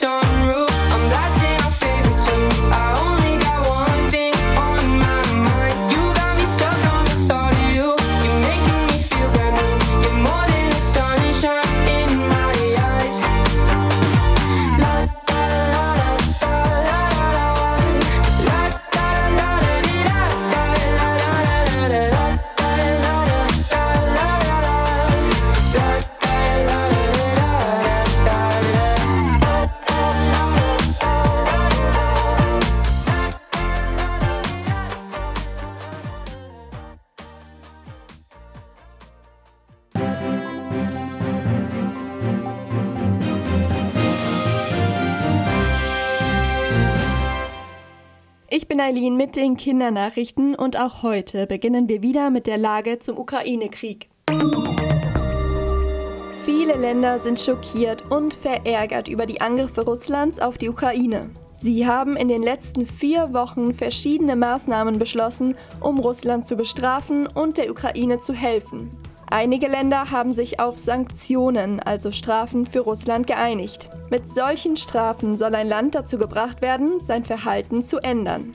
song. Bin Eileen mit den Kindernachrichten und auch heute beginnen wir wieder mit der Lage zum Ukraine-Krieg. Viele Länder sind schockiert und verärgert über die Angriffe Russlands auf die Ukraine. Sie haben in den letzten vier Wochen verschiedene Maßnahmen beschlossen, um Russland zu bestrafen und der Ukraine zu helfen. Einige Länder haben sich auf Sanktionen, also Strafen für Russland, geeinigt. Mit solchen Strafen soll ein Land dazu gebracht werden, sein Verhalten zu ändern.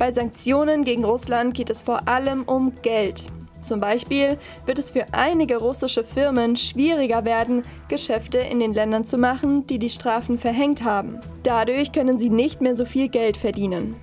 Bei Sanktionen gegen Russland geht es vor allem um Geld. Zum Beispiel wird es für einige russische Firmen schwieriger werden, Geschäfte in den Ländern zu machen, die die Strafen verhängt haben. Dadurch können sie nicht mehr so viel Geld verdienen.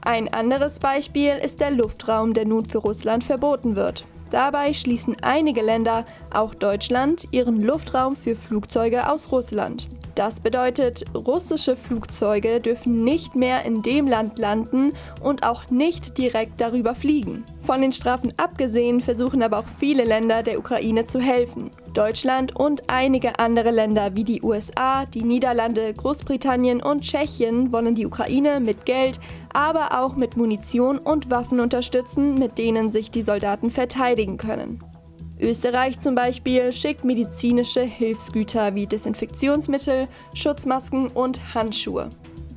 Ein anderes Beispiel ist der Luftraum, der nun für Russland verboten wird. Dabei schließen einige Länder, auch Deutschland, ihren Luftraum für Flugzeuge aus Russland. Das bedeutet, russische Flugzeuge dürfen nicht mehr in dem Land landen und auch nicht direkt darüber fliegen. Von den Strafen abgesehen versuchen aber auch viele Länder der Ukraine zu helfen. Deutschland und einige andere Länder wie die USA, die Niederlande, Großbritannien und Tschechien wollen die Ukraine mit Geld, aber auch mit Munition und Waffen unterstützen, mit denen sich die Soldaten verteidigen können. Österreich zum Beispiel schickt medizinische Hilfsgüter wie Desinfektionsmittel, Schutzmasken und Handschuhe.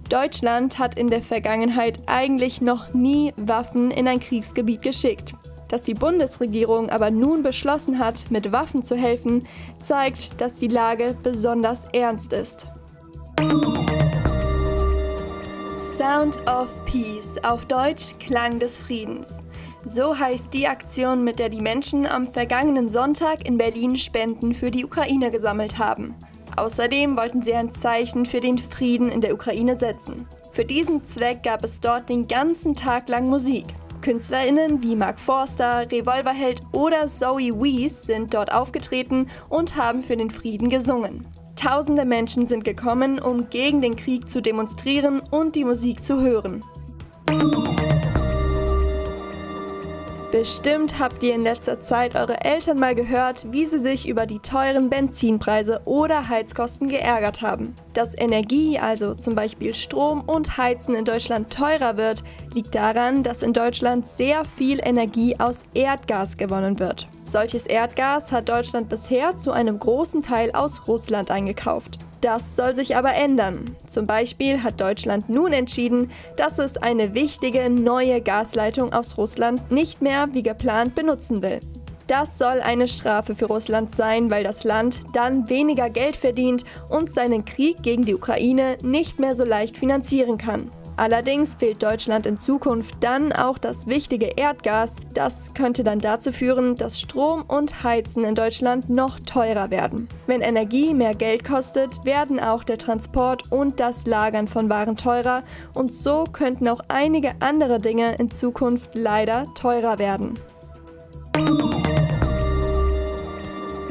Deutschland hat in der Vergangenheit eigentlich noch nie Waffen in ein Kriegsgebiet geschickt. Dass die Bundesregierung aber nun beschlossen hat, mit Waffen zu helfen, zeigt, dass die Lage besonders ernst ist. Sound of Peace, auf Deutsch Klang des Friedens. So heißt die Aktion, mit der die Menschen am vergangenen Sonntag in Berlin Spenden für die Ukraine gesammelt haben. Außerdem wollten sie ein Zeichen für den Frieden in der Ukraine setzen. Für diesen Zweck gab es dort den ganzen Tag lang Musik. KünstlerInnen wie Mark Forster, Revolverheld oder Zoe Wees sind dort aufgetreten und haben für den Frieden gesungen. Tausende Menschen sind gekommen, um gegen den Krieg zu demonstrieren und die Musik zu hören. Bestimmt habt ihr in letzter Zeit eure Eltern mal gehört, wie sie sich über die teuren Benzinpreise oder Heizkosten geärgert haben. Dass Energie, also zum Beispiel Strom und Heizen in Deutschland teurer wird, liegt daran, dass in Deutschland sehr viel Energie aus Erdgas gewonnen wird. Solches Erdgas hat Deutschland bisher zu einem großen Teil aus Russland eingekauft. Das soll sich aber ändern. Zum Beispiel hat Deutschland nun entschieden, dass es eine wichtige neue Gasleitung aus Russland nicht mehr wie geplant benutzen will. Das soll eine Strafe für Russland sein, weil das Land dann weniger Geld verdient und seinen Krieg gegen die Ukraine nicht mehr so leicht finanzieren kann. Allerdings fehlt Deutschland in Zukunft dann auch das wichtige Erdgas. Das könnte dann dazu führen, dass Strom und Heizen in Deutschland noch teurer werden. Wenn Energie mehr Geld kostet, werden auch der Transport und das Lagern von Waren teurer und so könnten auch einige andere Dinge in Zukunft leider teurer werden.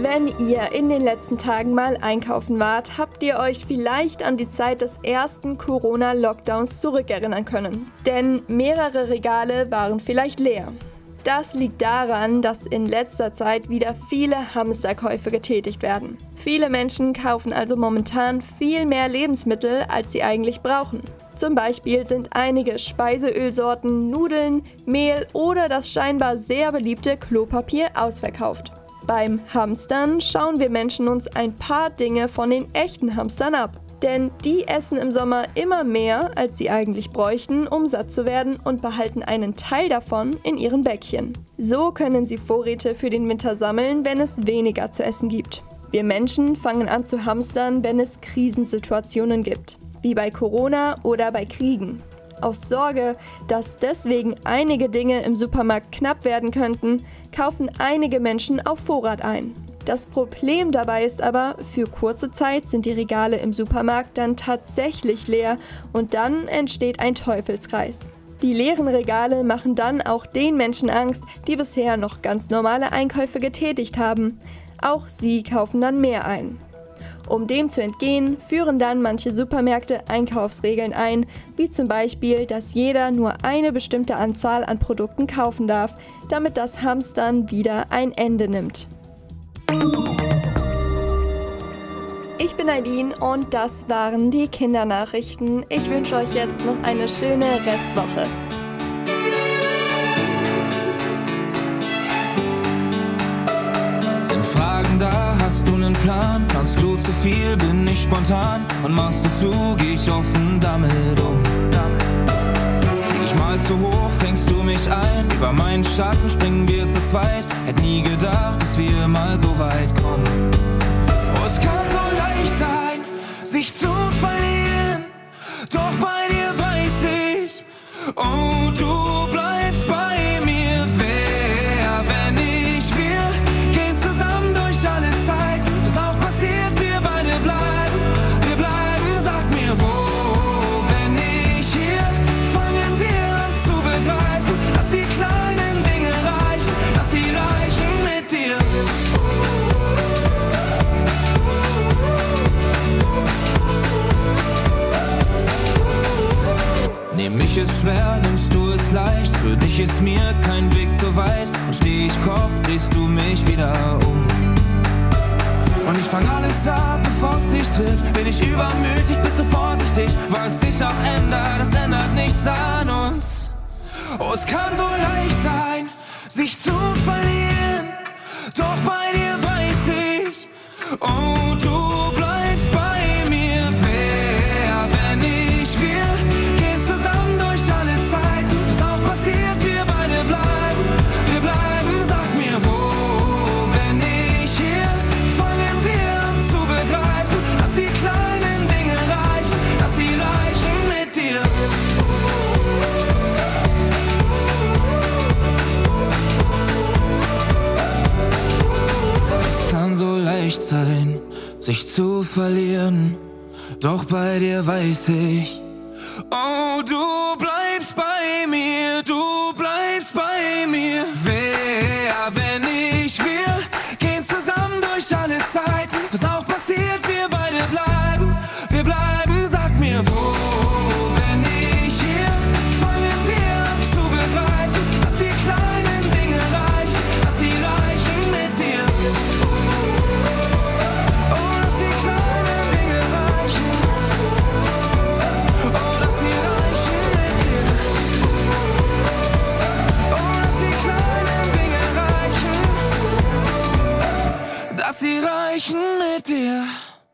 Wenn ihr in den letzten Tagen mal einkaufen wart, habt ihr euch vielleicht an die Zeit des ersten Corona-Lockdowns zurückerinnern können. Denn mehrere Regale waren vielleicht leer. Das liegt daran, dass in letzter Zeit wieder viele Hamsterkäufe getätigt werden. Viele Menschen kaufen also momentan viel mehr Lebensmittel, als sie eigentlich brauchen. Zum Beispiel sind einige Speiseölsorten, Nudeln, Mehl oder das scheinbar sehr beliebte Klopapier ausverkauft. Beim Hamstern schauen wir Menschen uns ein paar Dinge von den echten Hamstern ab. Denn die essen im Sommer immer mehr, als sie eigentlich bräuchten, um satt zu werden und behalten einen Teil davon in ihren Bäckchen. So können sie Vorräte für den Winter sammeln, wenn es weniger zu essen gibt. Wir Menschen fangen an zu hamstern, wenn es Krisensituationen gibt, wie bei Corona oder bei Kriegen. Aus Sorge, dass deswegen einige Dinge im Supermarkt knapp werden könnten, kaufen einige Menschen auf Vorrat ein. Das Problem dabei ist aber, für kurze Zeit sind die Regale im Supermarkt dann tatsächlich leer und dann entsteht ein Teufelskreis. Die leeren Regale machen dann auch den Menschen Angst, die bisher noch ganz normale Einkäufe getätigt haben. Auch sie kaufen dann mehr ein. Um dem zu entgehen, führen dann manche Supermärkte Einkaufsregeln ein, wie zum Beispiel, dass jeder nur eine bestimmte Anzahl an Produkten kaufen darf, damit das Hamstern wieder ein Ende nimmt. Ich bin Eileen und das waren die Kindernachrichten. Ich wünsche euch jetzt noch eine schöne Restwoche. Hast du nen Plan? Kannst du zu viel, bin ich spontan? Und machst du zu, geh ich offen damit um. Flieg ich mal zu hoch, fängst du mich ein? Über meinen Schatten springen wir zu zweit. Hätt nie gedacht, dass wir mal so weit kommen. Oh, es kann so leicht sein, sich zu verlieren. Doch bei dir weiß ich, oh, du Für dich ist mir kein Weg zu weit. Und steh ich Kopf, drehst du mich wieder um. Und ich fang alles ab, bevor es dich trifft. Bin ich übermütig, bist du vorsichtig. Was sich auch ändert, das ändert nichts an uns. Oh, es kann so leicht sein, sich zu verlieren. Doch bei dir weiß ich, oh, sich zu verlieren. Doch bei dir weiß ich, oh, du